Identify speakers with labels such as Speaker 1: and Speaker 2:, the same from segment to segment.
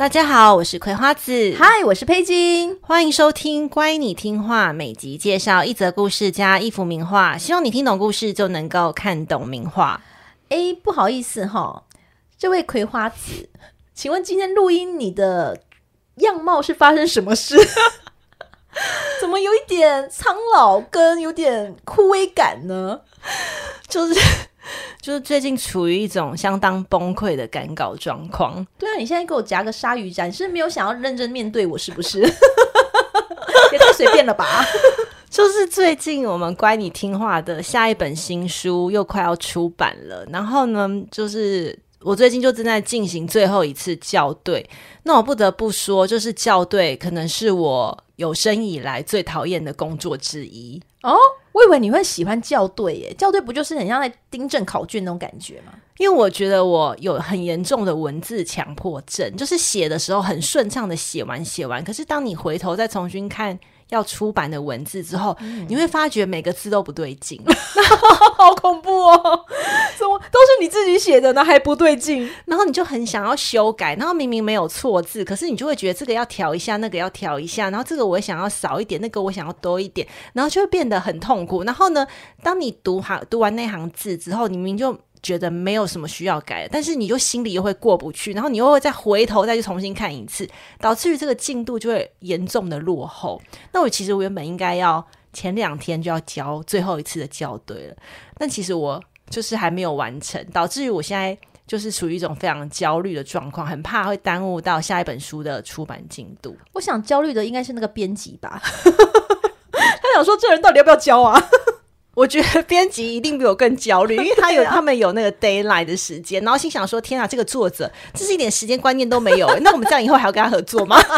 Speaker 1: 大家好，我是葵花子。
Speaker 2: 嗨，我是佩金。
Speaker 1: 欢迎收听《乖，你听话》，每集介绍一则故事加一幅名画，希望你听懂故事就能够看懂名画。
Speaker 2: 哎，不好意思哈，这位葵花子，请问今天录音你的样貌是发生什么事？怎么有一点苍老跟有点枯萎感呢？
Speaker 1: 就是。就是最近处于一种相当崩溃的赶稿状况。
Speaker 2: 对啊，你现在给我夹个鲨鱼夹，你是没有想要认真面对我，是不是？也太随便了吧！
Speaker 1: 就是最近我们乖你听话的下一本新书又快要出版了，然后呢，就是我最近就正在进行最后一次校对。那我不得不说，就是校对可能是我有生以来最讨厌的工作之一
Speaker 2: 哦。我以为你会喜欢校对耶，校对不就是很像在订正考卷那种感觉吗？
Speaker 1: 因为我觉得我有很严重的文字强迫症，就是写的时候很顺畅的写完写完，可是当你回头再重新看要出版的文字之后，嗯、你会发觉每个字都不对劲，
Speaker 2: 好恐怖哦！怎么都是你自己写的呢？还不对劲？
Speaker 1: 然后你就很想要修改，然后明明没有错字，可是你就会觉得这个要调一下，那个要调一下，然后这个我想要少一点，那个我想要多一点，然后就会变得很痛苦。然后呢，当你读行读完那行字之后，你明明就。觉得没有什么需要改，但是你就心里又会过不去，然后你又会再回头再去重新看一次，导致于这个进度就会严重的落后。那我其实我原本应该要前两天就要交最后一次的校对了，但其实我就是还没有完成，导致于我现在就是处于一种非常焦虑的状况，很怕会耽误到下一本书的出版进度。
Speaker 2: 我想焦虑的应该是那个编辑吧，他想说这人到底要不要交啊？
Speaker 1: 我觉得编辑一定比我更焦虑，因为他有他们有那个 deadline 的时间，然后心想说：“天啊，这个作者这是一点时间观念都没有，那我们这样以后还要跟他合作吗？”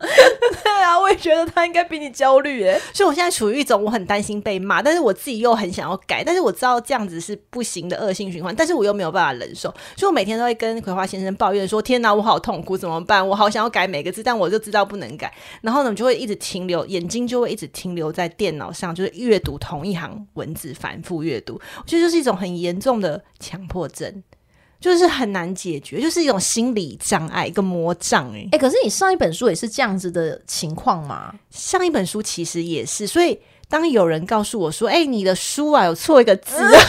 Speaker 2: 对啊，我也觉得他应该比你焦虑诶。
Speaker 1: 所以我现在处于一种我很担心被骂，但是我自己又很想要改，但是我知道这样子是不行的恶性循环，但是我又没有办法忍受，所以我每天都会跟葵花先生抱怨说：“天哪，我好痛苦，怎么办？我好想要改每个字，但我就知道不能改。”然后呢，就会一直停留，眼睛就会一直停留在电脑上，就是阅读同一行文字，反复阅读，我觉得就是一种很严重的强迫症。就是很难解决，就是一种心理障碍，一个魔障、欸。哎、
Speaker 2: 欸、可是你上一本书也是这样子的情况吗？
Speaker 1: 上一本书其实也是，所以当有人告诉我说：“哎、欸，你的书啊有错一个字、啊。”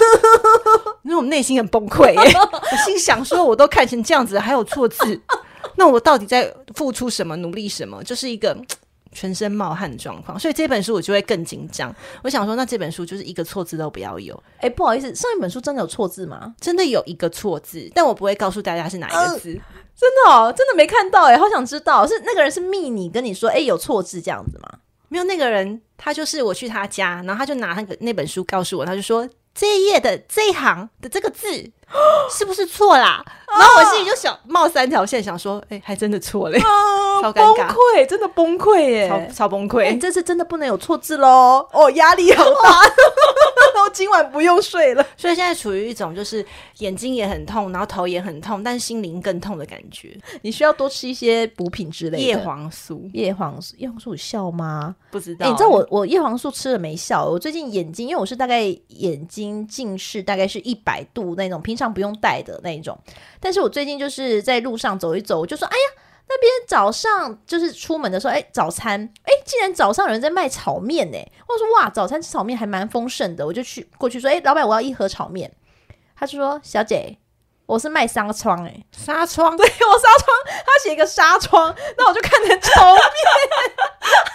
Speaker 1: 因为我内心很崩溃、欸，我心想说：“我都看成这样子，还有错字，那我到底在付出什么，努力什么？”就是一个。全身冒汗的状况，所以这本书我就会更紧张。我想说，那这本书就是一个错字都不要有。
Speaker 2: 哎、欸，不好意思，上一本书真的有错字吗？
Speaker 1: 真的有一个错字，但我不会告诉大家是哪一个字。呃、
Speaker 2: 真的哦，真的没看到哎，好想知道，是那个人是密你跟你说，哎、欸，有错字这样子吗？
Speaker 1: 没有，那个人他就是我去他家，然后他就拿那个那本书告诉我，他就说这一页的这一行的这个字。是不是错啦？然后我心里就想冒三条线，想说，哎、欸，还真的错嘞，
Speaker 2: 啊、
Speaker 1: 超，
Speaker 2: 崩溃，真的崩溃耶，
Speaker 1: 超超崩溃。
Speaker 2: 你、欸、这次真的不能有错字喽，哦，压力好大，都今晚不用睡了。
Speaker 1: 所以现在处于一种就是眼睛也很痛，然后头也很痛，但是心灵更痛的感觉。
Speaker 2: 你需要多吃一些补品之类的，
Speaker 1: 叶黄素，
Speaker 2: 叶黄素，叶黄素有效吗？
Speaker 1: 不知道、欸。
Speaker 2: 你知道我我叶黄素吃了没效？我最近眼睛，因为我是大概眼睛近视大概是一百度那种，平常不用戴的。那一种，但是我最近就是在路上走一走，我就说，哎呀，那边早上就是出门的时候，哎，早餐，哎，竟然早上有人在卖炒面呢！我说，哇，早餐吃炒面还蛮丰盛的，我就去过去说，哎，老板，我要一盒炒面。他就说，小姐，我是卖纱窗，哎，
Speaker 1: 纱窗，
Speaker 2: 对，我纱窗，他写一个纱窗，那我就看成炒面，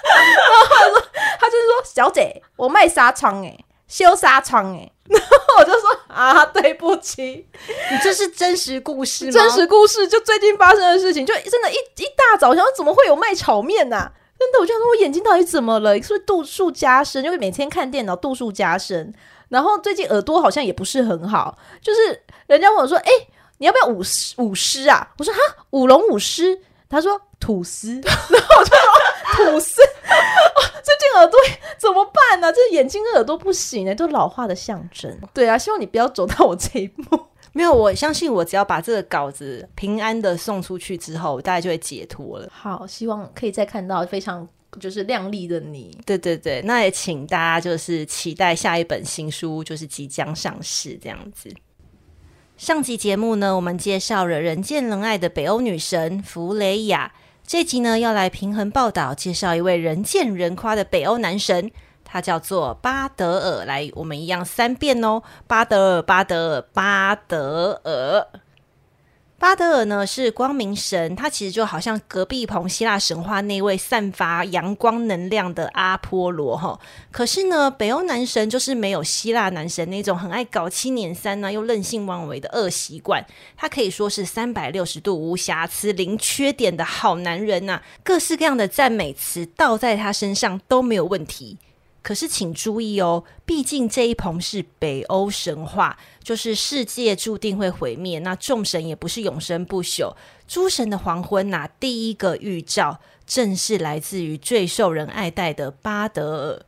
Speaker 2: 然后他说，他就是说，小姐，我卖纱窗，哎，修纱窗，哎。然后我就说啊，对不起，
Speaker 1: 你这是真实故事吗？
Speaker 2: 真实故事，就最近发生的事情，就真的一，一一大早，想说怎么会有卖炒面呐、啊？真的，我就想说，我眼睛到底怎么了？是不是度数加深？因为每天看电脑，度数加深。然后最近耳朵好像也不是很好，就是人家问我说，哎，你要不要舞狮舞狮啊？我说哈，舞龙舞狮。他说吐司，然后我就说吐司。最近耳朵怎么办呢、啊？这眼睛跟耳朵不行哎，都老化的象征。对啊，希望你不要走到我这一步。
Speaker 1: 没有，我相信我只要把这个稿子平安的送出去之后，大家就会解脱了。
Speaker 2: 好，希望可以再看到非常就是靓丽的你。
Speaker 1: 对对对，那也请大家就是期待下一本新书，就是即将上市这样子。上集节目呢，我们介绍了人见人爱的北欧女神弗雷雅。这集呢，要来平衡报道，介绍一位人见人夸的北欧男神，他叫做巴德尔。来，我们一样三遍哦，巴德尔，巴德尔，巴德尔。巴德尔呢是光明神，他其实就好像隔壁棚希腊神话那位散发阳光能量的阿波罗哈。可是呢，北欧男神就是没有希腊男神那种很爱搞七捻三呢，又任性妄为的恶习惯。他可以说是三百六十度无瑕疵、零缺点的好男人呐、各式各样的赞美词倒在他身上都没有问题。可是，请注意哦，毕竟这一棚是北欧神话，就是世界注定会毁灭，那众神也不是永生不朽。诸神的黄昏呐、第一个预兆正是来自于最受人爱戴的巴德尔。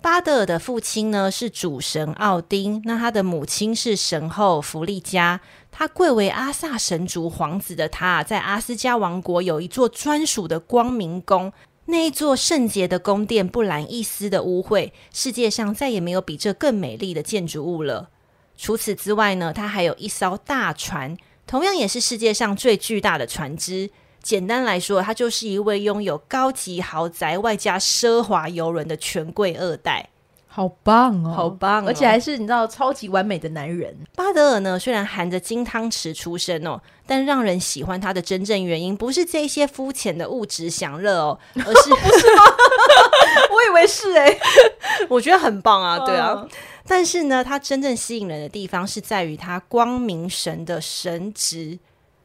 Speaker 1: 巴德尔的父亲呢是主神奥丁，那他的母亲是神后弗利嘉。他贵为阿萨神族皇子的他，在阿斯加王国有一座专属的光明宫。那一座圣洁的宫殿不染一丝的污秽，世界上再也没有比这更美丽的建筑物了。除此之外呢，它还有一艘大船，同样也是世界上最巨大的船只。简单来说，它就是一位拥有高级豪宅外加奢华游轮的权贵二代。
Speaker 2: 好棒哦，
Speaker 1: 好棒哦！
Speaker 2: 而且还是你知道超级完美的男人。
Speaker 1: 巴德尔呢，虽然含着金汤匙出生哦，但让人喜欢他的真正原因不是这些肤浅的物质享乐哦，而是
Speaker 2: 不是吗？我以为是哎、欸，
Speaker 1: 我觉得很棒啊，对啊。嗯、但是呢，他真正吸引人的地方是在于他光明神的神职。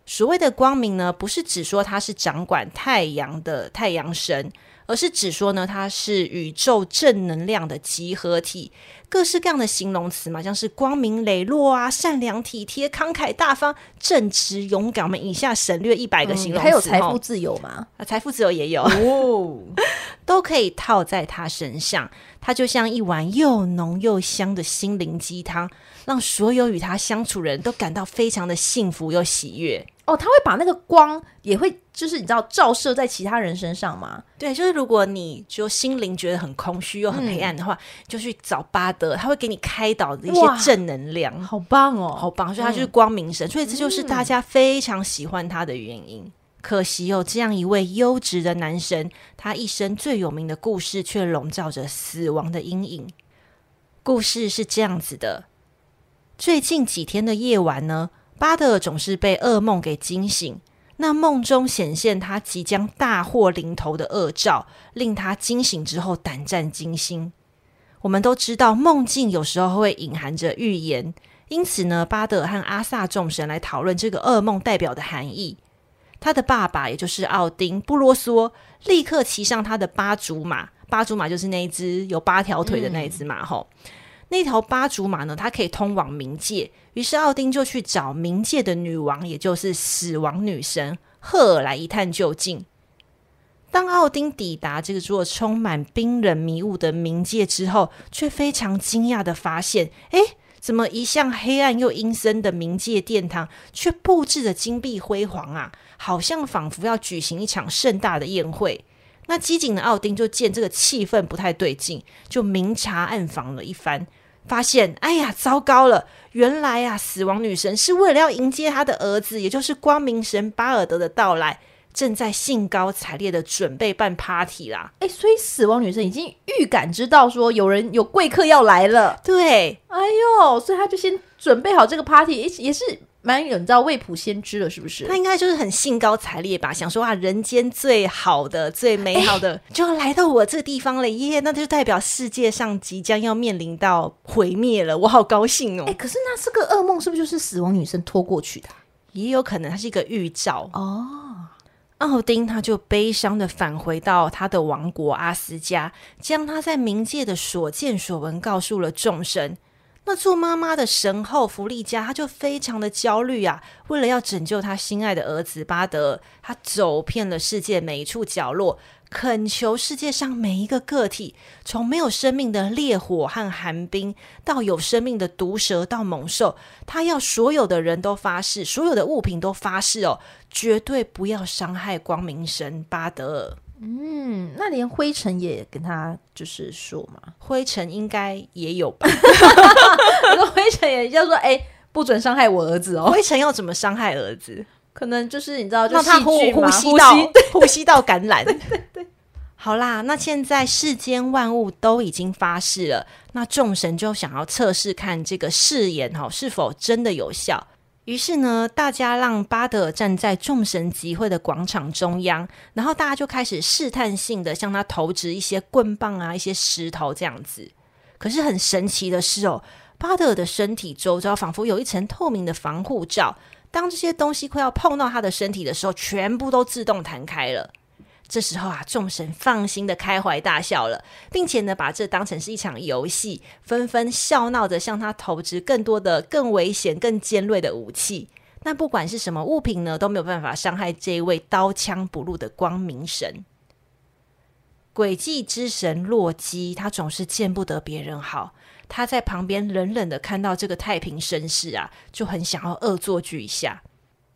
Speaker 1: 所谓的光明呢，不是只说他是掌管太阳的太阳神。而是指说呢，它是宇宙正能量的集合体，各式各样的形容词嘛，像是光明磊落啊、善良体贴、慷慨大方、正直勇敢。我们以下省略一百个形容词，嗯、
Speaker 2: 还有财富自由吗？
Speaker 1: 啊，财富自由也有哦，都可以套在他身上。它就像一碗又浓又香的心灵鸡汤，让所有与他相处的人都感到非常的幸福又喜悦。
Speaker 2: 哦，他会把那个光也会，就是你知道照射在其他人身上吗？
Speaker 1: 对，就是如果你就心灵觉得很空虚又很黑暗的话，嗯、就去找巴德，他会给你开导的一些正能量，
Speaker 2: 好棒哦，
Speaker 1: 好棒！所以他就是光明神，嗯、所以这就是大家非常喜欢他的原因。嗯、可惜有这样一位优质的男神，他一生最有名的故事却笼罩着死亡的阴影。故事是这样子的：最近几天的夜晚呢，巴德尔总是被噩梦给惊醒，那梦中显现他即将大祸临头的恶兆，令他惊醒之后胆战惊心。我们都知道，梦境有时候会隐含着预言，因此呢，巴德尔和阿萨众神来讨论这个噩梦代表的含义。他的爸爸，也就是奥丁，不啰嗦，立刻骑上他的八足马。八足马就是那一只有八条腿的那一只马，吼、那条八足马呢，它可以通往冥界。于是奥丁就去找冥界的女王，也就是死亡女神赫尔来一探究竟。当奥丁抵达这座充满冰冷迷雾的冥界之后，却非常惊讶地发现：哎，怎么一向黑暗又阴森的冥界殿堂，却布置得金碧辉煌啊？好像仿佛要举行一场盛大的宴会。那机警的奥丁就见这个气氛不太对劲，就明察暗访了一番。发现，哎呀，糟糕了！原来啊，死亡女神是为了要迎接她的儿子，也就是光明神巴尔德的到来，正在兴高采烈的准备办 party 啦。哎，所以死亡女神已经预感知到说有人有贵客要来了。对，
Speaker 2: 哎呦，所以她就先准备好这个 party，也也是。蛮有，你知道未卜先知了，是不是？
Speaker 1: 他应该就是很兴高采烈吧，想说啊，人间最好的、最美好的，就要来到我这个地方了耶！那就代表世界上即将要面临到毁灭了，我好高兴哦！
Speaker 2: 哎，可是那这个噩梦是不是就是死亡女生拖过去的？
Speaker 1: 也有可能，它是一个预兆哦。奥丁他就悲伤的返回到他的王国阿斯加，将他在冥界的所见所闻告诉了众神。那做妈妈的神后弗利加，她就非常的焦虑啊！为了要拯救她心爱的儿子巴德，她走遍了世界每一处角落，恳求世界上每一个个体，从没有生命的烈火和寒冰，到有生命的毒蛇到猛兽，她要所有的人都发誓，所有的物品都发誓哦，绝对不要伤害光明神巴德。
Speaker 2: 嗯，那连灰尘也跟他就是说嘛，
Speaker 1: 灰尘应该也有吧？
Speaker 2: 那灰尘也叫做哎、欸，不准伤害我儿子哦。
Speaker 1: 灰尘要怎么伤害儿子？
Speaker 2: 可能就是你知道，就
Speaker 1: 让他呼呼吸道 呼吸道感染。对对对。好啦，那现在世间万物都已经发誓了，那众神就想要测试看这个誓言哈是否真的有效。于是呢，大家让巴德尔站在众神集会的广场中央，然后大家就开始试探性的向他投掷一些棍棒啊、一些石头这样子。可是很神奇的是哦，巴德尔的身体周遭仿佛有一层透明的防护罩，当这些东西快要碰到他的身体的时候，全部都自动弹开了。这时候啊，众神放心的开怀大笑了，并且呢，把这当成是一场游戏，纷纷笑闹着向他投掷更多的、更危险、更尖锐的武器。那不管是什么物品呢，都没有办法伤害这一位刀枪不入的光明神。诡计之神洛基，他总是见不得别人好。他在旁边冷冷的看到这个太平绅士啊，就很想要恶作剧一下。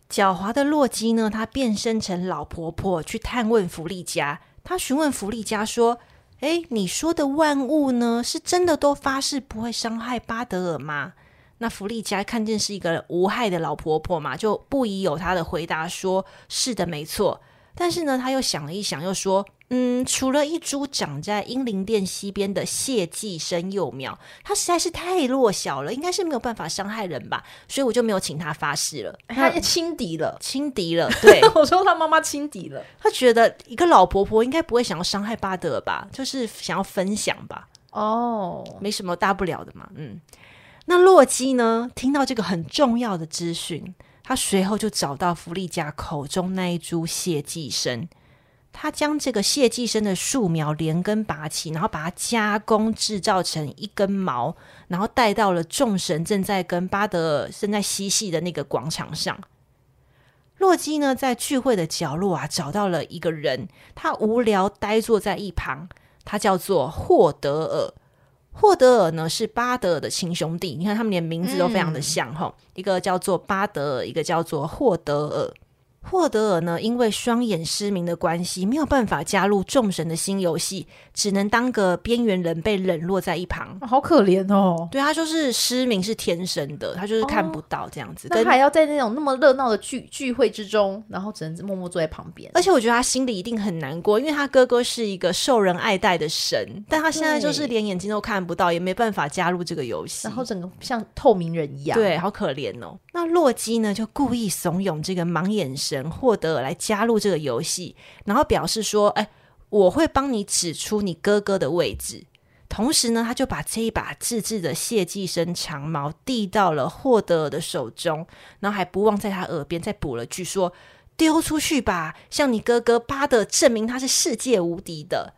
Speaker 1: 狡猾的洛基呢，他变身成老婆婆去探问弗利嘉。他询问弗利嘉说：“哎，你说的万物呢，是真的都发誓不会伤害巴德尔吗？”那弗利嘉看见是一个无害的老婆婆嘛，就不疑有他的回答说：“是的，没错。”但是呢，他又想了一想，又说。嗯，除了一株长在英灵殿西边的谢寄生幼苗，它实在是太弱小了，应该是没有办法伤害人吧，所以我就没有请他发誓了。
Speaker 2: 他轻敌了，
Speaker 1: 轻敌了。对，
Speaker 2: 我说他妈妈轻敌了，
Speaker 1: 他觉得一个老婆婆应该不会想要伤害巴德吧，就是想要分享吧。
Speaker 2: 哦，
Speaker 1: 没什么大不了的嘛。嗯，那洛基呢？听到这个很重要的资讯，他随后就找到弗利嘉口中那一株谢寄生。他将这个谢寄生的树苗连根拔起，然后把它加工制造成一根毛，然后带到了众神正在跟巴德尔正在嬉戏的那个广场上。洛基呢，在聚会的角落啊，找到了一个人，他无聊呆坐在一旁，他叫做霍德尔。霍德尔呢，是巴德尔的亲兄弟，你看他们连名字都非常的像哈，一个叫做巴德尔，一个叫做霍德尔。霍德尔呢，因为双眼失明的关系，没有办法加入众神的新游戏，只能当个边缘人，被冷落在一旁。
Speaker 2: 好可怜哦！
Speaker 1: 对，他就是失明是天生的，他就是看不到这样子。
Speaker 2: 他、哦、还要在那种那么热闹的聚聚会之中，然后只能默默坐在旁边。
Speaker 1: 而且我觉得他心里一定很难过，因为他哥哥是一个受人爱戴的神，但他现在就是连眼睛都看不到，也没办法加入这个游戏，
Speaker 2: 然后整个像透明人一样。
Speaker 1: 对，好可怜哦。那洛基呢，就故意怂恿这个盲眼神。霍德尔来加入这个游戏，然后表示说：“哎，我会帮你指出你哥哥的位置。”同时呢，他就把这一把自制的谢寄生长矛递到了霍德尔的手中，然后还不忘在他耳边再补了句说：“丢出去吧，向你哥哥巴德证明他是世界无敌的。”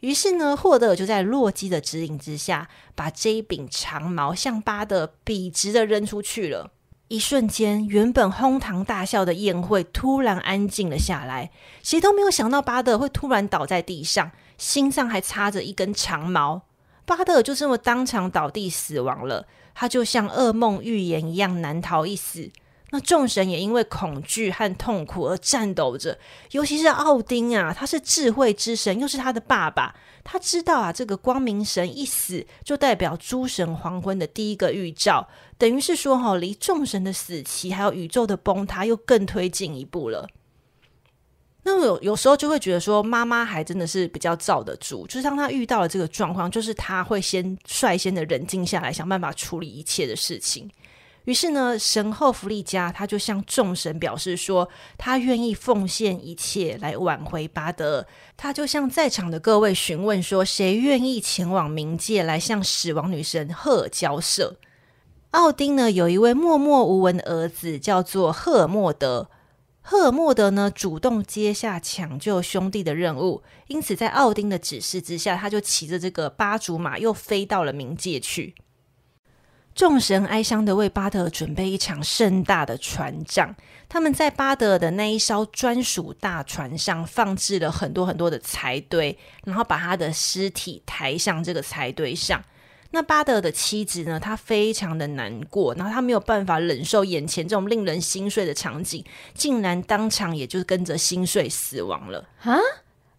Speaker 1: 于是呢，霍德尔就在洛基的指引之下，把这一柄长矛向巴德笔直的扔出去了。一瞬间，原本哄堂大笑的宴会突然安静了下来。谁都没有想到巴德会突然倒在地上，心上还插着一根长矛。巴德就这么当场倒地死亡了。他就像噩梦预言一样难逃一死。那众神也因为恐惧和痛苦而颤抖着，尤其是奥丁啊，他是智慧之神，又是他的爸爸。他知道啊，这个光明神一死，就代表诸神黄昏的第一个预兆，等于是说，哈，离众神的死期还有宇宙的崩塌又更推进一步了。那有有时候就会觉得说，妈妈还真的是比较罩得住，就是当他遇到了这个状况，就是他会先率先的冷静下来，想办法处理一切的事情。于是呢，神后弗利加他就向众神表示说，他愿意奉献一切来挽回巴德。他就向在场的各位询问说，谁愿意前往冥界来向死亡女神赫尔交涉？奥丁呢，有一位默默无闻的儿子，叫做赫尔墨德。赫尔墨德呢，主动接下抢救兄弟的任务，因此在奥丁的指示之下，他就骑着这个八足马又飞到了冥界去。众神哀伤的为巴德尔准备一场盛大的船葬。他们在巴德尔的那一艘专属大船上放置了很多很多的柴堆，然后把他的尸体抬上这个柴堆上。那巴德尔的妻子呢？她非常的难过，然后她没有办法忍受眼前这种令人心碎的场景，竟然当场也就跟着心碎死亡了
Speaker 2: 啊！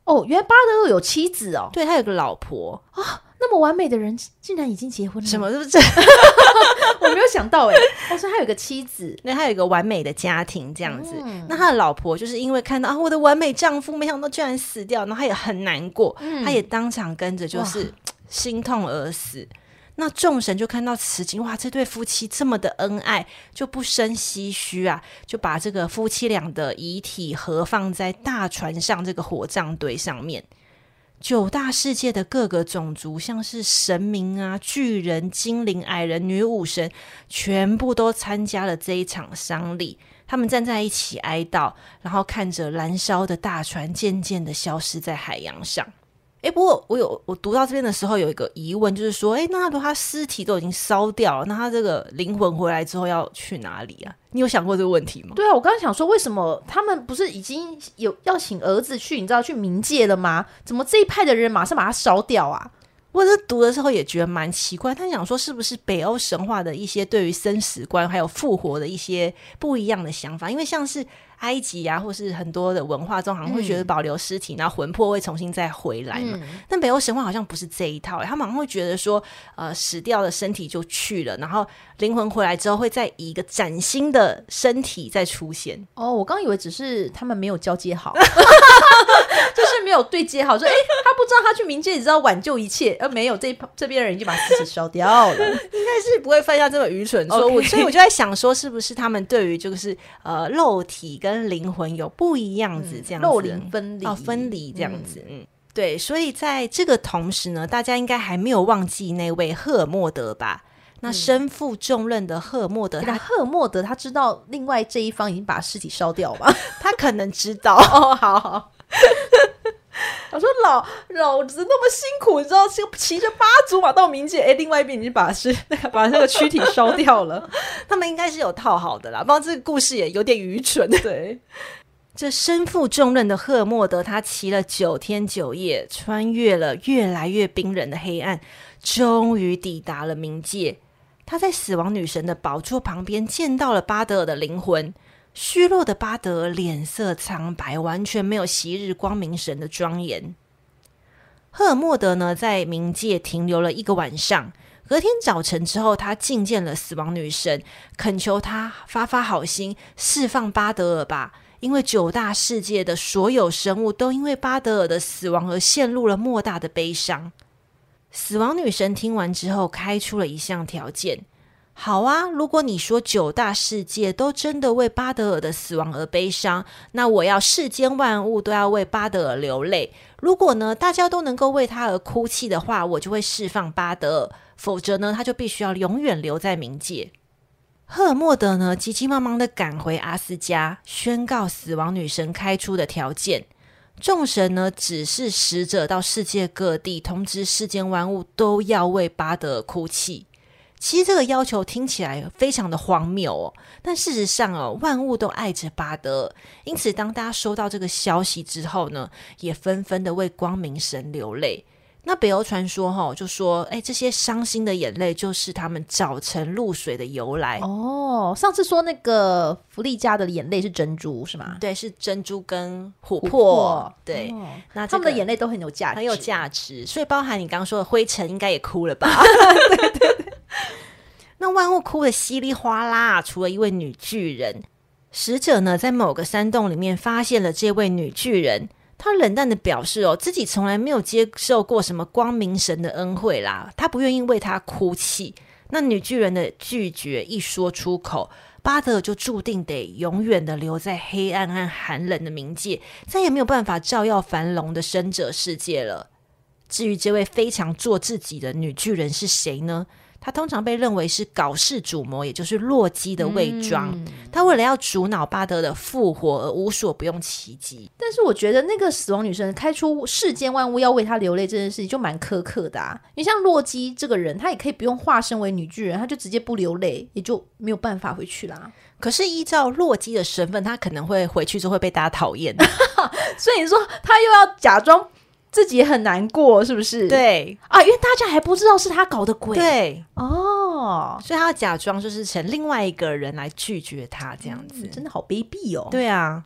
Speaker 2: 哦，原来巴德尔有妻子哦，
Speaker 1: 对，他有个老婆
Speaker 2: 啊、哦，那么完美的人竟然已经结婚了，
Speaker 1: 什么是不是？
Speaker 2: 我没有想到哎，他说他有个妻子，
Speaker 1: 那他有一个完美的家庭这样子。嗯、那他的老婆就是因为看到啊，我的完美丈夫没想到居然死掉，然后他也很难过，嗯、他也当场跟着就是心痛而死。那众神就看到此景，哇，这对夫妻这么的恩爱，就不生唏嘘啊，就把这个夫妻俩的遗体合放在大船上这个火葬堆上面。九大世界的各个种族，像是神明啊、巨人、精灵、矮人、女武神，全部都参加了这一场丧礼。他们站在一起哀悼，然后看着燃烧的大船渐渐的消失在海洋上。哎，不过我有我读到这边的时候有一个疑问，就是说，哎，那如果他尸体都已经烧掉了，那他这个灵魂回来之后要去哪里啊？你有想过这个问题吗？
Speaker 2: 对啊，我刚刚想说，为什么他们不是已经有要请儿子去，你知道去冥界了吗？怎么这一派的人马上把它烧掉啊？
Speaker 1: 我这读的时候也觉得蛮奇怪，他想说是不是北欧神话的一些对于生死观还有复活的一些不一样的想法？因为像是。埃及啊，或是很多的文化中，好像会觉得保留尸体，嗯、然后魂魄会重新再回来嘛。嗯、但北欧神话好像不是这一套，他们好像会觉得说，呃，死掉的身体就去了，然后灵魂回来之后，会再以一个崭新的身体再出现。
Speaker 2: 哦，我刚以为只是他们没有交接好，就是没有对接好，说，哎，他不知道他去冥界，只知道挽救一切，而没有这这边的人已经把尸体烧掉了，应
Speaker 1: 该是不会犯下这么愚蠢错误。所以我就在想说，是不是他们对于就是呃肉体跟跟灵魂有不一样子，这样子，
Speaker 2: 肉灵分离
Speaker 1: 哦，分离这样子，嗯，对，所以在这个同时呢，大家应该还没有忘记那位赫尔墨德吧？那身负重任的赫尔墨德，那
Speaker 2: 赫尔墨德他知道另外这一方已经把尸体烧掉吗？
Speaker 1: 他可能知道 哦，好好。
Speaker 2: 我说老老子那么辛苦，你知道，就骑着八足马到冥界，哎，另外一边已经把尸那个把那个躯体烧掉了。
Speaker 1: 他们应该是有套好的啦，不然这个故事也有点愚蠢。对，这身负重任的赫尔墨德，他骑了九天九夜，穿越了越来越冰冷的黑暗，终于抵达了冥界。他在死亡女神的宝座旁边见到了巴德尔的灵魂。虚弱的巴德脸色苍白，完全没有昔日光明神的庄严。赫尔墨德呢，在冥界停留了一个晚上。隔天早晨之后，他觐见了死亡女神，恳求她发发好心，释放巴德尔吧。因为九大世界的所有生物都因为巴德尔的死亡而陷入了莫大的悲伤。死亡女神听完之后，开出了一项条件。好啊，如果你说九大世界都真的为巴德尔的死亡而悲伤，那我要世间万物都要为巴德尔流泪。如果呢，大家都能够为他而哭泣的话，我就会释放巴德尔；否则呢，他就必须要永远留在冥界。赫尔墨德呢，急急忙忙的赶回阿斯加，宣告死亡女神开出的条件。众神呢，只是使者到世界各地通知世间万物都要为巴德尔哭泣。其实这个要求听起来非常的荒谬哦，但事实上哦，万物都爱着巴德尔，因此当大家收到这个消息之后呢，也纷纷的为光明神流泪。那北欧传说哈、哦，就说，哎，这些伤心的眼泪就是他们早晨露水的由来
Speaker 2: 哦。上次说那个弗利嘉的眼泪是珍珠是吗？
Speaker 1: 对，是珍珠跟琥珀。
Speaker 2: 琥珀
Speaker 1: 对，
Speaker 2: 哦、那他们的眼泪都很有价值，
Speaker 1: 很有价值。所以包含你刚刚说的灰尘，应该也哭了吧？
Speaker 2: 对 对 对。
Speaker 1: 那万物哭得稀里哗啦，除了一位女巨人，使者呢，在某个山洞里面发现了这位女巨人。她冷淡的表示：“哦，自己从来没有接受过什么光明神的恩惠啦，她不愿意为她哭泣。”那女巨人的拒绝一说出口，巴德就注定得永远的留在黑暗和寒冷的冥界，再也没有办法照耀繁荣的生者世界了。至于这位非常做自己的女巨人是谁呢？他通常被认为是搞事主魔，也就是洛基的伪装。
Speaker 2: 嗯、
Speaker 1: 他为了要阻挠巴德的复活而无所不用其极。
Speaker 2: 但是我觉得那个死亡女神开出世间万物要为他流泪这件事情就蛮苛刻的啊。你像洛基这个人，他也可以不用化身为女巨人，他就直接不流泪，也就没有办法回去啦。
Speaker 1: 可是依照洛基的身份，他可能会回去之后会被大家讨厌，
Speaker 2: 所以你说他又要假装。自己也很难过，是不是？
Speaker 1: 对
Speaker 2: 啊，因为大家还不知道是他搞的鬼。
Speaker 1: 对
Speaker 2: 哦，
Speaker 1: 所以他要假装就是成另外一个人来拒绝他，这样子、
Speaker 2: 嗯、真的好卑鄙哦。
Speaker 1: 对啊，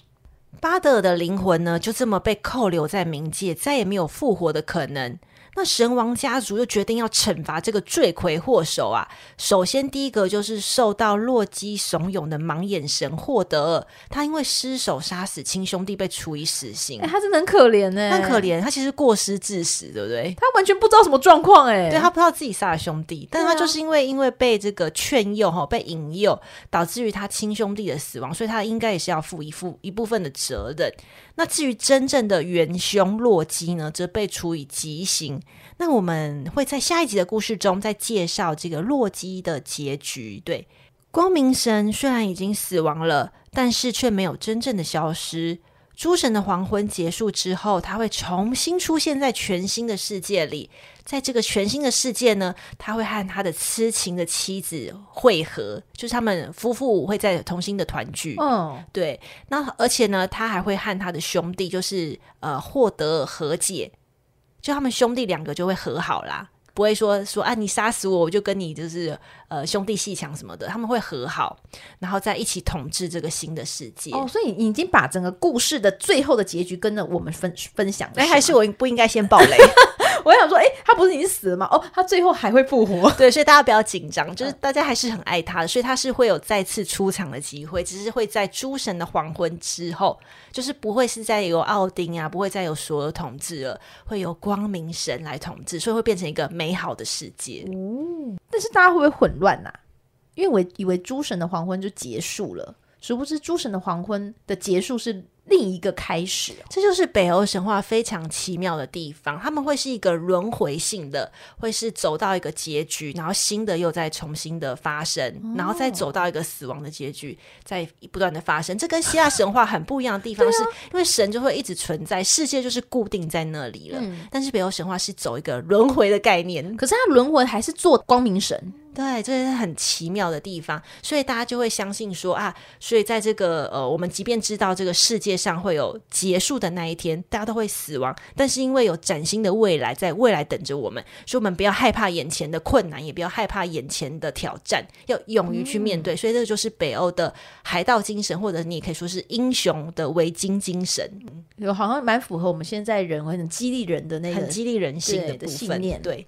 Speaker 1: 巴德尔的灵魂呢，就这么被扣留在冥界，再也没有复活的可能。那神王家族就决定要惩罚这个罪魁祸首啊！首先，第一个就是受到洛基怂恿的盲眼神霍德尔，他因为失手杀死亲兄弟被处以死刑。
Speaker 2: 哎、欸，他真的很可怜呢，
Speaker 1: 很可怜。他其实过失致死，对不对？
Speaker 2: 他完全不知道什么状况，哎，
Speaker 1: 对，他不知道自己杀了兄弟，但他就是因为因为被这个劝诱哈，被引诱，导致于他亲兄弟的死亡，所以他应该也是要负一负一部分的责任。那至于真正的元凶洛基呢，则被处以极刑。那我们会在下一集的故事中再介绍这个洛基的结局。对，光明神虽然已经死亡了，但是却没有真正的消失。诸神的黄昏结束之后，他会重新出现在全新的世界里。在这个全新的世界呢，他会和他的痴情的妻子会合，就是他们夫妇会再重新的团聚。
Speaker 2: 嗯，
Speaker 1: 对。那而且呢，他还会和他的兄弟，就是呃获得和解，就他们兄弟两个就会和好啦。不会说说啊，你杀死我，我就跟你就是呃兄弟戏强什么的，他们会和好，然后再一起统治这个新的世界。
Speaker 2: 哦，所以你已经把整个故事的最后的结局跟着我们分分享了。
Speaker 1: 哎，还是我不应该先爆雷？
Speaker 2: 我想说，哎，他不是已经死了吗？哦，他最后还会复活。
Speaker 1: 对，所以大家不要紧张，就是大家还是很爱他的，所以他是会有再次出场的机会，只是会在诸神的黄昏之后，就是不会是在有奥丁啊，不会再有所有统治了，会有光明神来统治，所以会变成一个美好的世界。
Speaker 2: 嗯，但是大家会不会混乱呐、啊？因为我以为诸神的黄昏就结束了，殊不知诸神的黄昏的结束是。另一个开始，
Speaker 1: 这就是北欧神话非常奇妙的地方。他们会是一个轮回性的，会是走到一个结局，然后新的又再重新的发生，哦、然后再走到一个死亡的结局，再不断的发生。这跟希腊神话很不一样的地方是，是因为神就会一直存在，世界就是固定在那里了。嗯、但是北欧神话是走一个轮回的概念，
Speaker 2: 可是它轮回还是做光明神。
Speaker 1: 对，这是很奇妙的地方，所以大家就会相信说啊，所以在这个呃，我们即便知道这个世界上会有结束的那一天，大家都会死亡，但是因为有崭新的未来在未来等着我们，所以我们不要害怕眼前的困难，也不要害怕眼前的挑战，要勇于去面对。嗯、所以这就是北欧的海盗精神，或者你也可以说是英雄的维京精神，
Speaker 2: 有好像蛮符合我们现在人很激励人的那个
Speaker 1: 很激励人性的部分，
Speaker 2: 信念，
Speaker 1: 对。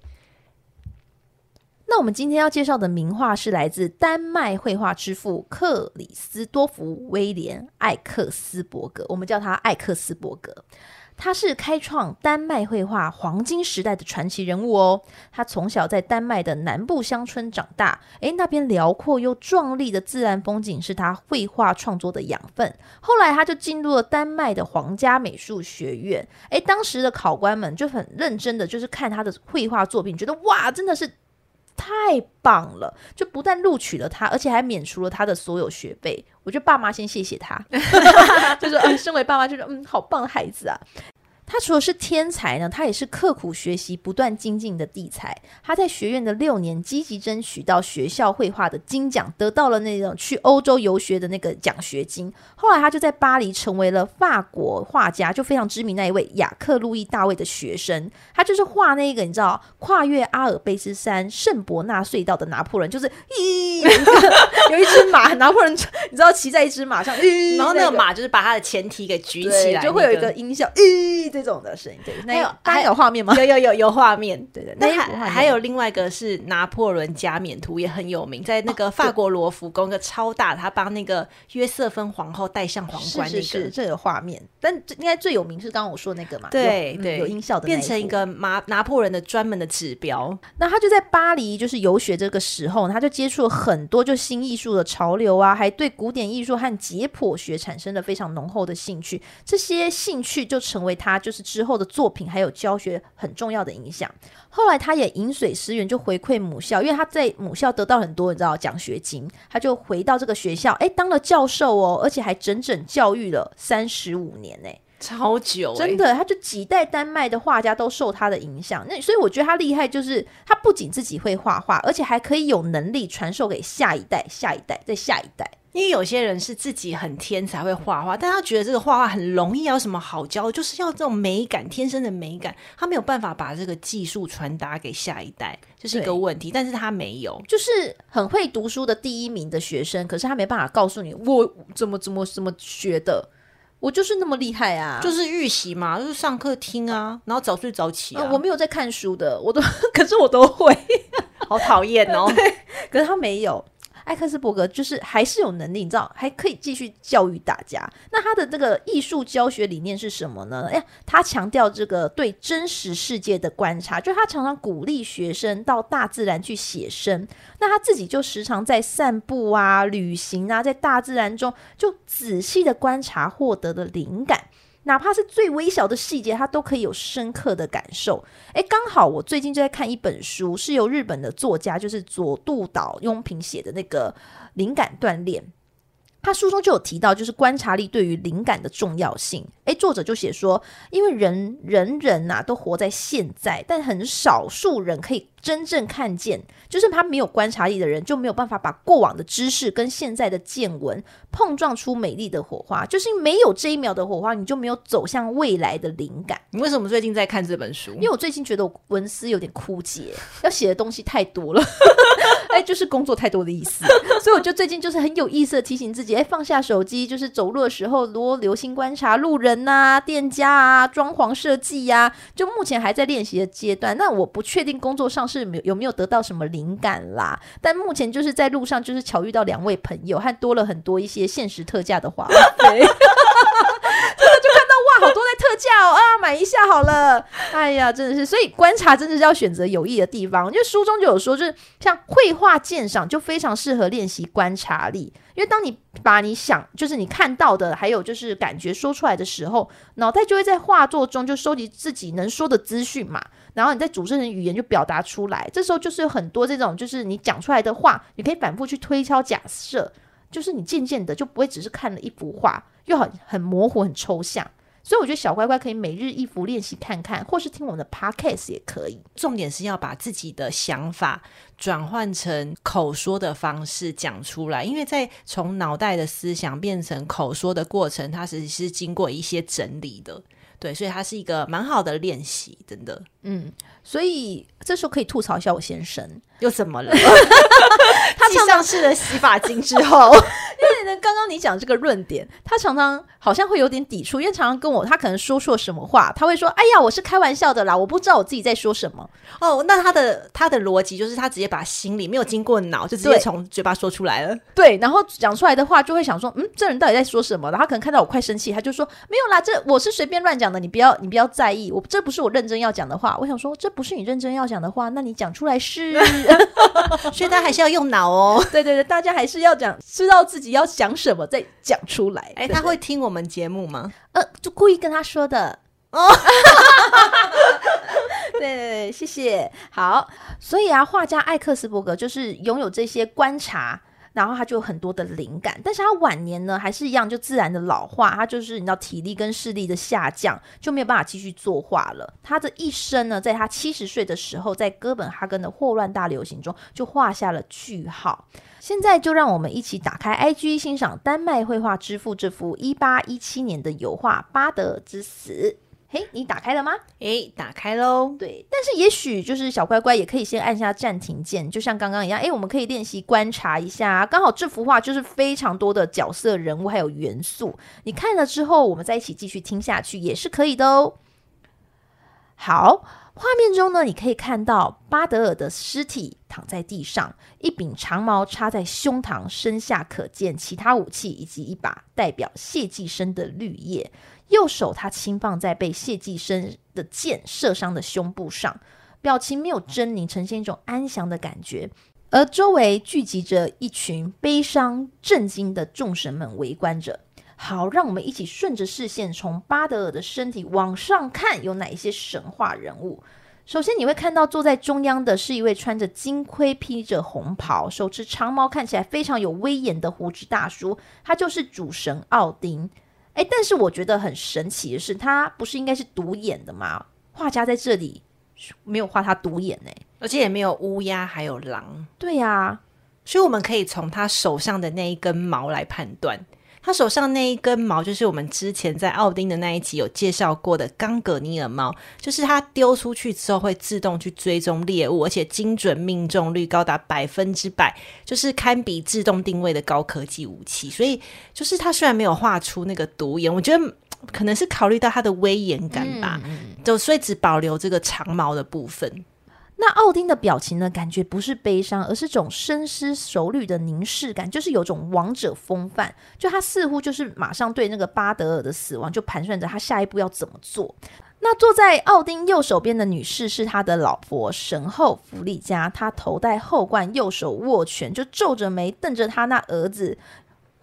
Speaker 2: 那我们今天要介绍的名画是来自丹麦绘画之父克里斯多福威廉艾克斯伯格，我们叫他艾克斯伯格。他是开创丹麦绘画黄金时代的传奇人物哦。他从小在丹麦的南部乡村长大，诶，那边辽阔又壮丽的自然风景是他绘画创作的养分。后来他就进入了丹麦的皇家美术学院，诶，当时的考官们就很认真的就是看他的绘画作品，觉得哇，真的是。太棒了！就不但录取了他，而且还免除了他的所有学费。我觉得爸妈先谢谢他，就说嗯，身为爸妈就说嗯，好棒的孩子啊。他除了是天才呢，他也是刻苦学习、不断精进的地才。他在学院的六年，积极争取到学校绘画的金奖，得到了那种去欧洲游学的那个奖学金。后来他就在巴黎成为了法国画家，就非常知名那一位雅克·路易·大卫的学生。他就是画那个你知道跨越阿尔卑斯山圣伯纳隧道的拿破仑，就是咦，有一只马，拿破仑你知道骑在一只马上，
Speaker 1: 然后那个马就是把他的前蹄给举起来，
Speaker 2: 就会有一个音效，咦。这种的声音，对，那有还有画面吗？
Speaker 1: 有有有有画面，
Speaker 2: 对对。
Speaker 1: 那还还有另外一个是拿破仑加冕图，也很有名，在那个法国罗浮宫，一个超大，他帮那个约瑟芬皇后戴上皇冠，
Speaker 2: 是是这个画面。但应该最有名是刚刚我说那个嘛，
Speaker 1: 对对，
Speaker 2: 有音效的，
Speaker 1: 变成一个拿拿破仑的专门的指标。
Speaker 2: 那他就在巴黎就是游学这个时候，他就接触了很多就新艺术的潮流啊，还对古典艺术和解剖学产生了非常浓厚的兴趣。这些兴趣就成为他。就是之后的作品还有教学很重要的影响。后来他也饮水思源，就回馈母校，因为他在母校得到很多你知道奖学金，他就回到这个学校，哎，当了教授哦，而且还整整教育了三十五年呢。
Speaker 1: 超久、欸，
Speaker 2: 真的，他就几代丹麦的画家都受他的影响。那所以我觉得他厉害，就是他不仅自己会画画，而且还可以有能力传授给下一代、下一代、再下一代。
Speaker 1: 因为有些人是自己很天才会画画，但他觉得这个画画很容易，要有什么好教，就是要这种美感，天生的美感，他没有办法把这个技术传达给下一代，这、就是一个问题。但是他没有，
Speaker 2: 就是很会读书的第一名的学生，可是他没办法告诉你我怎么怎么怎么学的。我就是那么厉害啊！
Speaker 1: 就是预习嘛，就是上课听啊，然后早睡早起啊。
Speaker 2: 呃、我没有在看书的，我都，可是我都会，
Speaker 1: 好讨厌哦。
Speaker 2: 可是他没有。艾克斯伯格就是还是有能力，你知道，还可以继续教育大家。那他的这个艺术教学理念是什么呢？哎呀，他强调这个对真实世界的观察，就他常常鼓励学生到大自然去写生。那他自己就时常在散步啊、旅行啊，在大自然中就仔细的观察，获得的灵感。哪怕是最微小的细节，他都可以有深刻的感受。诶，刚好我最近就在看一本书，是由日本的作家，就是佐渡岛庸平写的那个《灵感锻炼》。他书中就有提到，就是观察力对于灵感的重要性。诶，作者就写说，因为人人人呐、都活在现在，但很少数人可以。真正看见，就是他没有观察力的人，就没有办法把过往的知识跟现在的见闻碰撞出美丽的火花。就是没有这一秒的火花，你就没有走向未来的灵感。
Speaker 1: 你为什么最近在看这本书？
Speaker 2: 因为我最近觉得我文思有点枯竭，要写的东西太多了，哎，就是工作太多的意思。所以我就最近就是很有意思的提醒自己，哎，放下手机，就是走路的时候多留心观察路人呐、啊、店家啊、装潢设计呀。就目前还在练习的阶段，那我不确定工作上。是没有有没有得到什么灵感啦？但目前就是在路上，就是巧遇到两位朋友，还多了很多一些限时特价的话，对，真的就看到哇，好多在特价哦啊，买一下好了。哎呀，真的是，所以观察真的是要选择有益的地方。因为书中就有说，就是像绘画鉴赏就非常适合练习观察力，因为当你把你想就是你看到的，还有就是感觉说出来的时候，脑袋就会在画作中就收集自己能说的资讯嘛。然后你再组织成语言就表达出来，这时候就是有很多这种，就是你讲出来的话，你可以反复去推敲假设，就是你渐渐的就不会只是看了一幅画，又很很模糊、很抽象。所以我觉得小乖乖可以每日一幅练习看看，或是听我们的 podcast 也可以。
Speaker 1: 重点是要把自己的想法转换成口说的方式讲出来，因为在从脑袋的思想变成口说的过程，它其实是经过一些整理的。对，所以它是一个蛮好的练习，真的。
Speaker 2: 嗯，所以这时候可以吐槽一下我先生，
Speaker 1: 又怎么了？他继上市了洗发精之
Speaker 2: 后，呢，刚刚你讲这个论点，他常常好像会有点抵触，因为常常跟我，他可能说错什么话，他会说：“哎呀，我是开玩笑的啦，我不知道我自己在说什么。”
Speaker 1: 哦，那他的他的逻辑就是他直接把心里没有经过脑，就直接从嘴巴说出来了。
Speaker 2: 对，然后讲出来的话就会想说：“嗯，这人到底在说什么？”然后他可能看到我快生气，他就说：“没有啦，这我是随便乱讲的，你不要你不要在意，我这不是我认真要讲的话。”我想说，这不是你认真要讲的话，那你讲出来是，
Speaker 1: 所以他还是要用脑哦。
Speaker 2: 对对对，大家还是要讲，知道自己要讲什么再讲出来。
Speaker 1: 哎，他会听我们节目吗？
Speaker 2: 呃，就故意跟他说的哦。对对对，谢谢。好，所以啊，画家艾克斯伯格就是拥有这些观察。然后他就有很多的灵感，但是他晚年呢还是一样就自然的老化，他就是你知道体力跟视力的下降，就没有办法继续作画了。他的一生呢，在他七十岁的时候，在哥本哈根的霍乱大流行中就画下了句号。现在就让我们一起打开 IG 欣赏丹麦绘画之父这幅一八一七年的油画《巴德之死》。嘿，你打开了吗？
Speaker 1: 诶，打开喽。
Speaker 2: 对，但是也许就是小乖乖也可以先按下暂停键，就像刚刚一样。诶，我们可以练习观察一下。刚好这幅画就是非常多的角色人物还有元素，你看了之后，我们再一起继续听下去也是可以的哦。好，画面中呢，你可以看到巴德尔的尸体躺在地上，一柄长矛插在胸膛，身下可见其他武器以及一把代表谢寄生的绿叶。右手他轻放在被谢寄生的箭射伤的胸部上，表情没有狰狞，呈现一种安详的感觉。而周围聚集着一群悲伤、震惊的众神们围观着。好，让我们一起顺着视线从巴德尔的身体往上看，有哪一些神话人物？首先，你会看到坐在中央的是一位穿着金盔、披着红袍、手持长矛、看起来非常有威严的胡子大叔，他就是主神奥丁。诶，但是我觉得很神奇的是，他不是应该是独眼的吗？画家在这里没有画他独眼呢，
Speaker 1: 而且也没有乌鸦，还有狼。
Speaker 2: 对呀、啊。
Speaker 1: 所以我们可以从他手上的那一根毛来判断，他手上那一根毛就是我们之前在奥丁的那一集有介绍过的冈格尼尔猫，就是它丢出去之后会自动去追踪猎物，而且精准命中率高达百分之百，就是堪比自动定位的高科技武器。所以，就是它虽然没有画出那个独眼，我觉得可能是考虑到它的威严感吧，嗯、就所以只保留这个长毛的部分。
Speaker 2: 那奥丁的表情呢？感觉不是悲伤，而是种深思熟虑的凝视感，就是有种王者风范。就他似乎就是马上对那个巴德尔的死亡就盘算着他下一步要怎么做。那坐在奥丁右手边的女士是他的老婆神后弗利嘉，她头戴后冠，右手握拳，就皱着眉瞪着他那儿子。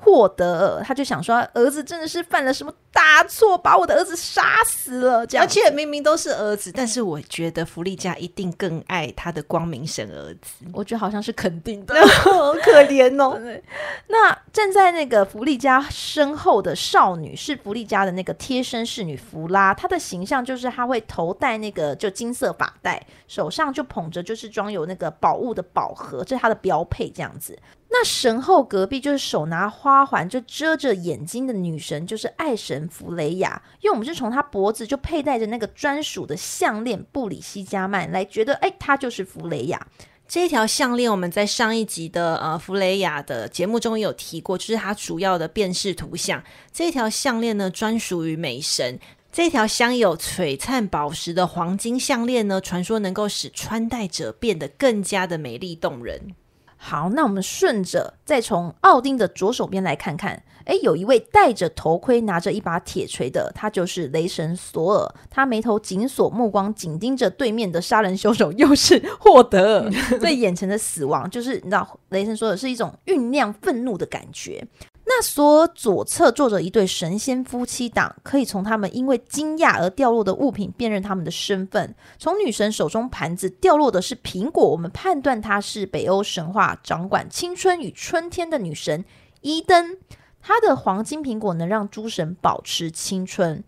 Speaker 2: 霍德尔，他就想说，儿子真的是犯了什么大错，把我的儿子杀死了。这样，
Speaker 1: 而且明明都是儿子，但是我觉得弗利嘉一定更爱他的光明神儿子。
Speaker 2: 我觉得好像是肯定的，
Speaker 1: 好可怜哦。
Speaker 2: 那站在那个弗利嘉身后的少女是弗利嘉的那个贴身侍女弗拉，她的形象就是她会头戴那个就金色发带，手上就捧着就是装有那个宝物的宝盒，这是她的标配，这样子。那神后隔壁就是手拿花环就遮着眼睛的女神，就是爱神弗雷亚。因为我们是从她脖子就佩戴着那个专属的项链布里西加曼来觉得，哎，她就是弗雷
Speaker 1: 亚。这条项链我们在上一集的呃弗雷亚的节目中有提过，就是它主要的辨识图像。这条项链呢，专属于美神。这条镶有璀璨宝石的黄金项链呢，传说能够使穿戴者变得更加的美丽动人。
Speaker 2: 好，那我们顺着再从奥丁的左手边来看看，诶，有一位戴着头盔、拿着一把铁锤的，他就是雷神索尔。他眉头紧锁，目光紧盯着对面的杀人凶手，又是霍德尔。对眼前的死亡，就是你知道，雷神索尔是一种酝酿愤怒的感觉。那所左侧坐着一对神仙夫妻档，可以从他们因为惊讶而掉落的物品辨认他们的身份。从女神手中盘子掉落的是苹果，我们判断她是北欧神话掌管青春与春天的女神伊登。她的黄金苹果能让诸神保持青春。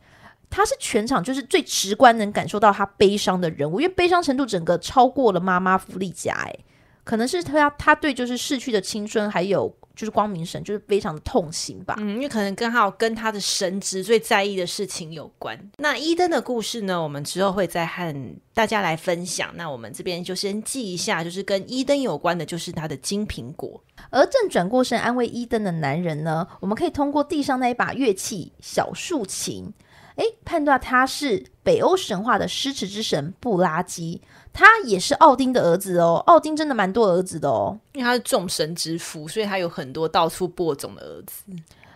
Speaker 2: 她是全场就是最直观能感受到她悲伤的人物，因为悲伤程度整个超过了妈妈弗利嘉。诶，可能是她她对就是逝去的青春还有。就是光明神，就是非常的痛心吧。
Speaker 1: 嗯，因为可能刚好跟他的神职最在意的事情有关。那伊登的故事呢，我们之后会再和大家来分享。那我们这边就先记一下，就是跟伊登有关的，就是他的金苹果。
Speaker 2: 而正转过身安慰伊登的男人呢，我们可以通过地上那一把乐器小竖琴。诶，判断他是北欧神话的诗词之神布拉基，他也是奥丁的儿子哦。奥丁真的蛮多儿子的哦，
Speaker 1: 因为他是众神之父，所以他有很多到处播种的儿子。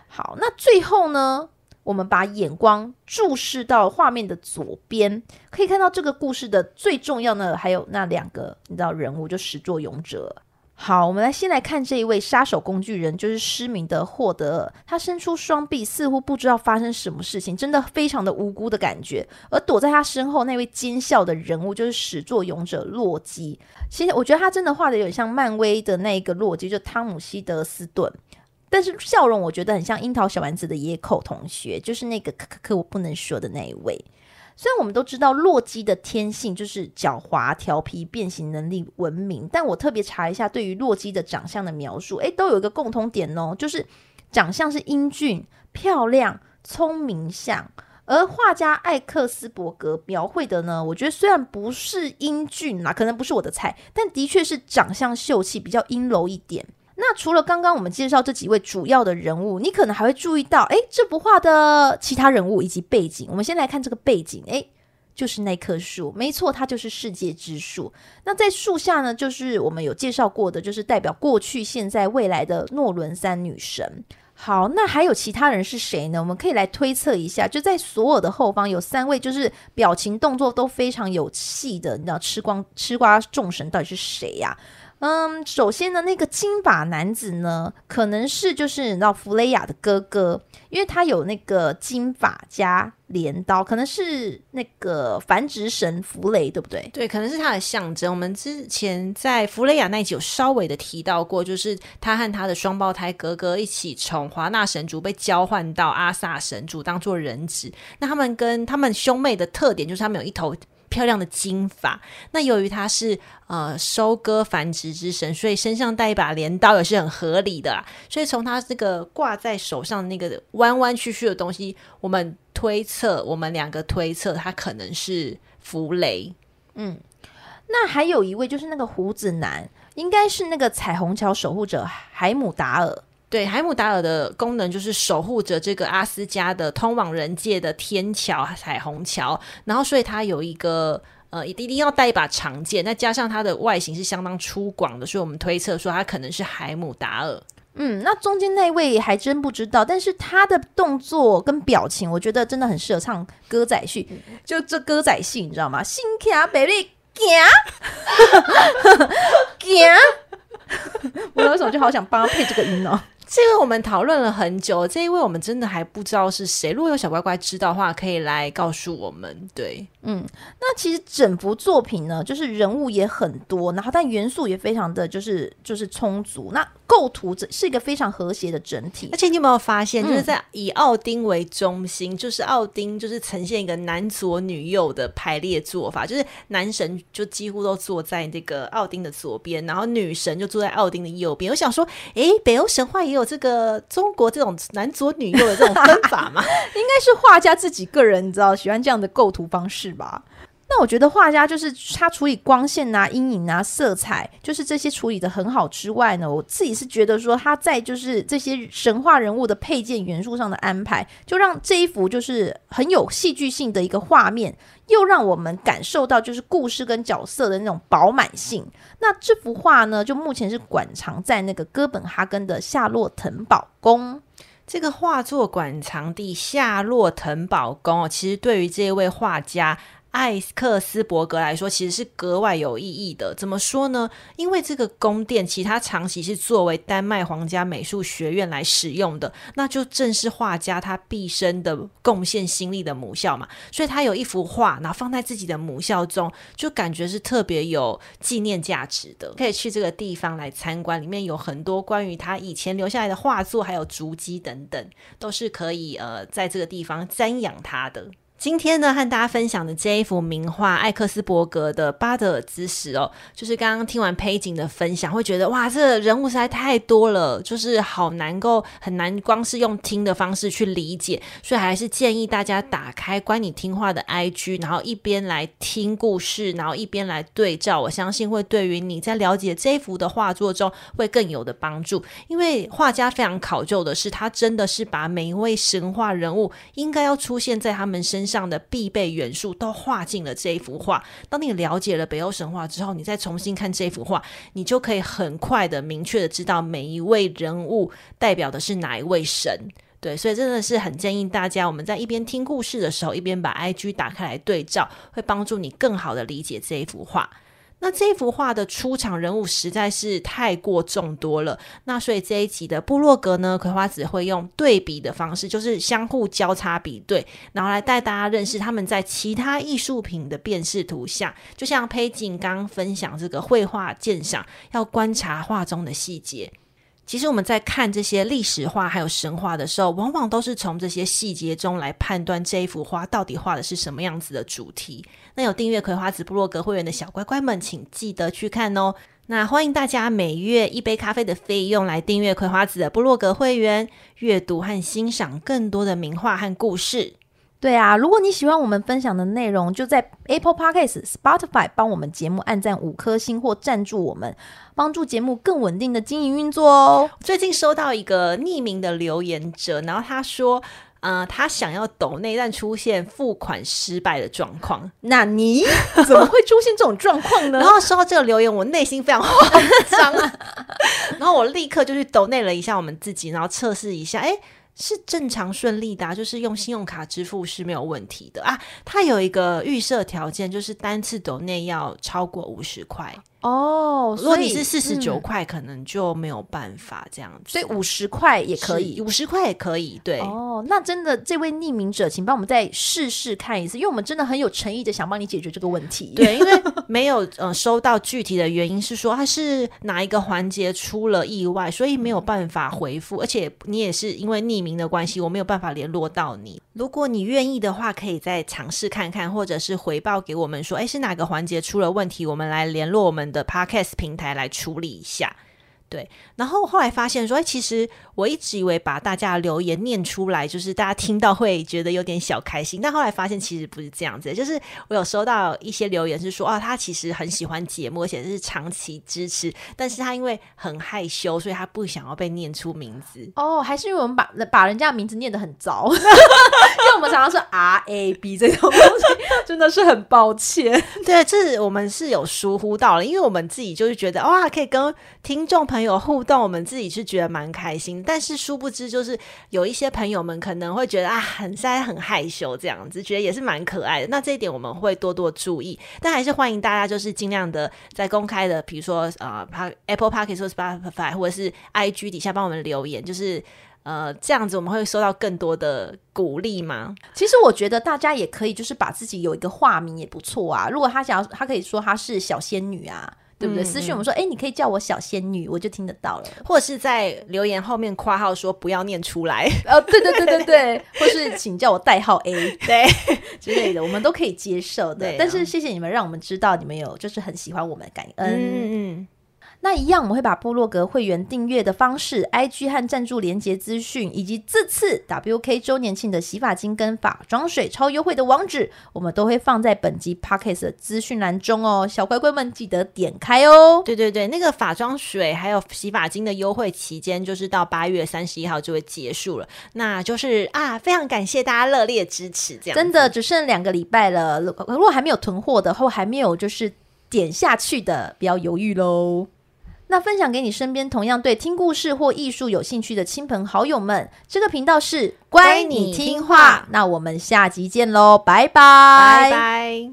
Speaker 2: 好，那最后呢，我们把眼光注视到画面的左边，可以看到这个故事的最重要的还有那两个，你知道人物就始作俑者。好，我们来先来看这一位杀手工具人，就是失明的霍德尔。他伸出双臂，似乎不知道发生什么事情，真的非常的无辜的感觉。而躲在他身后那位奸笑的人物，就是始作俑者洛基。其实我觉得他真的画的有点像漫威的那个洛基，就汤姆希德斯顿。但是笑容我觉得很像樱桃小丸子的野口同学，就是那个可可可我不能说的那一位。虽然我们都知道洛基的天性就是狡猾、调皮、变形能力闻名，但我特别查一下对于洛基的长相的描述，诶，都有一个共通点哦，就是长相是英俊、漂亮、聪明相。而画家艾克斯伯格描绘的呢，我觉得虽然不是英俊啦，可能不是我的菜，但的确是长相秀气，比较阴柔一点。那除了刚刚我们介绍这几位主要的人物，你可能还会注意到，诶，这幅画的其他人物以及背景。我们先来看这个背景，诶，就是那棵树，没错，它就是世界之树。那在树下呢，就是我们有介绍过的，就是代表过去、现在、未来的诺伦三女神。好，那还有其他人是谁呢？我们可以来推测一下，就在索尔的后方有三位，就是表情动作都非常有戏的，你知道吃光吃瓜众神到底是谁呀？嗯，首先呢，那个金发男子呢，可能是就是你知道弗雷亚的哥哥，因为他有那个金发加镰刀，可能是那个繁殖神弗雷，对不对？
Speaker 1: 对，可能是他的象征。我们之前在弗雷亚那一集有稍微的提到过，就是他和他的双胞胎哥哥一起从华纳神族被交换到阿萨神族当做人质。那他们跟他们兄妹的特点就是他们有一头。漂亮的金发，那由于他是呃收割繁殖之神，所以身上带一把镰刀也是很合理的啦。所以从他这个挂在手上那个弯弯曲曲的东西，我们推测，我们两个推测，他可能是弗雷。
Speaker 2: 嗯，那还有一位就是那个胡子男，应该是那个彩虹桥守护者海姆达尔。
Speaker 1: 对，海姆达尔的功能就是守护着这个阿斯加的通往人界的天桥——彩虹桥。然后，所以它有一个呃，一定要带一把长剑。那加上它的外形是相当粗犷的，所以我们推测说它可能是海姆达尔。
Speaker 2: 嗯，那中间那位还真不知道，但是他的动作跟表情，我觉得真的很适合唱歌仔戏。就这歌仔戏，你知道吗？新卡贝利，行行，我有时候就好想帮他配这个音哦。
Speaker 1: 这个我们讨论了很久，这一位我们真的还不知道是谁。如果有小乖乖知道的话，可以来告诉我们。对，
Speaker 2: 嗯，那其实整幅作品呢，就是人物也很多，然后但元素也非常的就是就是充足。那构图这是一个非常和谐的整体，
Speaker 1: 而且你有没有发现，就是在以奥丁为中心，嗯、就是奥丁就是呈现一个男左女右的排列做法，就是男神就几乎都坐在这个奥丁的左边，然后女神就坐在奥丁的右边。我想说，诶，北欧神话也有这个中国这种男左女右的这种分法吗？
Speaker 2: 应该是画家自己个人你知道喜欢这样的构图方式吧。那我觉得画家就是他处理光线啊、阴影啊、色彩，就是这些处理得很好之外呢，我自己是觉得说他在就是这些神话人物的配件元素上的安排，就让这一幅就是很有戏剧性的一个画面，又让我们感受到就是故事跟角色的那种饱满性。那这幅画呢，就目前是馆藏在那个哥本哈根的夏洛滕堡宫。
Speaker 1: 这个画作馆藏地夏洛滕堡宫，其实对于这一位画家。艾克斯伯格来说，其实是格外有意义的。怎么说呢？因为这个宫殿，其他长期是作为丹麦皇家美术学院来使用的，那就正是画家他毕生的贡献心力的母校嘛。所以他有一幅画，然后放在自己的母校中，就感觉是特别有纪念价值的。可以去这个地方来参观，里面有很多关于他以前留下来的画作，还有足迹等等，都是可以呃在这个地方瞻仰他的。今天呢，和大家分享的这一幅名画，艾克斯伯格的巴德尔之石哦，就是刚刚听完佩景的分享，会觉得哇，这人物实在太多了，就是好难够很难光是用听的方式去理解，所以还是建议大家打开关你听话的 IG，然后一边来听故事，然后一边来对照，我相信会对于你在了解这一幅的画作中会更有的帮助，因为画家非常考究的是，他真的是把每一位神话人物应该要出现在他们身上。上的必备元素都画进了这一幅画。当你了解了北欧神话之后，你再重新看这幅画，你就可以很快的、明确的知道每一位人物代表的是哪一位神。对，所以真的是很建议大家，我们在一边听故事的时候，一边把 IG 打开来对照，会帮助你更好的理解这一幅画。那这幅画的出场人物实在是太过众多了，那所以这一集的部落格呢，葵花籽会用对比的方式，就是相互交叉比对，然后来带大家认识他们在其他艺术品的辨识图像。就像佩锦刚分享这个绘画鉴赏，要观察画中的细节。其实我们在看这些历史画还有神话的时候，往往都是从这些细节中来判断这一幅画到底画的是什么样子的主题。那有订阅葵花子部落格会员的小乖乖们，请记得去看哦。那欢迎大家每月一杯咖啡的费用来订阅葵花子的部落格会员，阅读和欣赏更多的名画和故事。
Speaker 2: 对啊，如果你喜欢我们分享的内容，就在 Apple Podcast、Spotify 帮我们节目按赞五颗星或赞助我们，帮助节目更稳定的经营运作哦。
Speaker 1: 最近收到一个匿名的留言者，然后他说，呃，他想要抖内，但出现付款失败的状况。
Speaker 2: 那你 怎么会出现这种状况呢？
Speaker 1: 然后收到这个留言，我内心非常慌张，然后我立刻就去抖内了一下我们自己，然后测试一下，哎。是正常顺利的，就是用信用卡支付是没有问题的啊。它有一个预设条件，就是单次抖内要超过五十块
Speaker 2: 哦，
Speaker 1: 如果你是四十九块，可能就没有办法这样子。
Speaker 2: 所以五十块也可以，
Speaker 1: 五十块也可以。对
Speaker 2: 哦，那真的这位匿名者，请帮我们再试试看一次，因为我们真的很有诚意的想帮你解决这个问题。
Speaker 1: 对，因为 没有呃收到具体的原因是说他是哪一个环节出了意外，所以没有办法回复，而且你也是因为匿名的关系，我没有办法联络到你。如果你愿意的话，可以再尝试看看，或者是回报给我们说，哎，是哪个环节出了问题，我们来联络我们的 Podcast 平台来处理一下。对，然后后来发现说，哎，其实我一直以为把大家的留言念出来，就是大家听到会觉得有点小开心。但后来发现其实不是这样子，就是我有收到一些留言是说，啊，他其实很喜欢节目，而且是长期支持，但是他因为很害羞，所以他不想要被念出名字。
Speaker 2: 哦，还是因为我们把把人家的名字念得很糟，因为我们常常说 R A B 这种东西，真的是很抱歉。
Speaker 1: 对，这是我们是有疏忽到了，因为我们自己就是觉得哇，可以跟听众朋友。没有互动，我们自己是觉得蛮开心，但是殊不知，就是有一些朋友们可能会觉得啊，很塞、很害羞这样子，觉得也是蛮可爱的。那这一点我们会多多注意，但还是欢迎大家就是尽量的在公开的，比如说呃，Apple Podcast 或 Spotify 或者是 IG 底下帮我们留言，就是呃，这样子我们会收到更多的鼓励吗？
Speaker 2: 其实我觉得大家也可以就是把自己有一个化名也不错啊。如果他想要，他可以说他是小仙女啊。对不对？私讯我们说，哎、嗯，你可以叫我小仙女，我就听得到了。
Speaker 1: 或者是在留言后面括号说不要念出来。
Speaker 2: 哦，对对对对对，或是请叫我代号 A，对 之类的，我们都可以接受的。但是谢谢你们，让我们知道你们有就是很喜欢我们，感恩。嗯嗯。那一样，我们会把部落格会员订阅的方式、IG 和赞助连结资讯，以及这次 WK 周年庆的洗发精跟发妆水超优惠的网址，我们都会放在本集 Podcast 的资讯栏中哦。小乖乖们记得点开哦。
Speaker 1: 对对对，那个发妆水还有洗发精的优惠期间，就是到八月三十一号就会结束了。那就是啊，非常感谢大家热烈支持，这样
Speaker 2: 真的只剩两个礼拜了。如果还没有囤货的，或还没有就是点下去的，不要犹豫喽。那分享给你身边同样对听故事或艺术有兴趣的亲朋好友们，这个频道是乖，你听话。那我们下集见喽，拜拜
Speaker 1: 拜拜。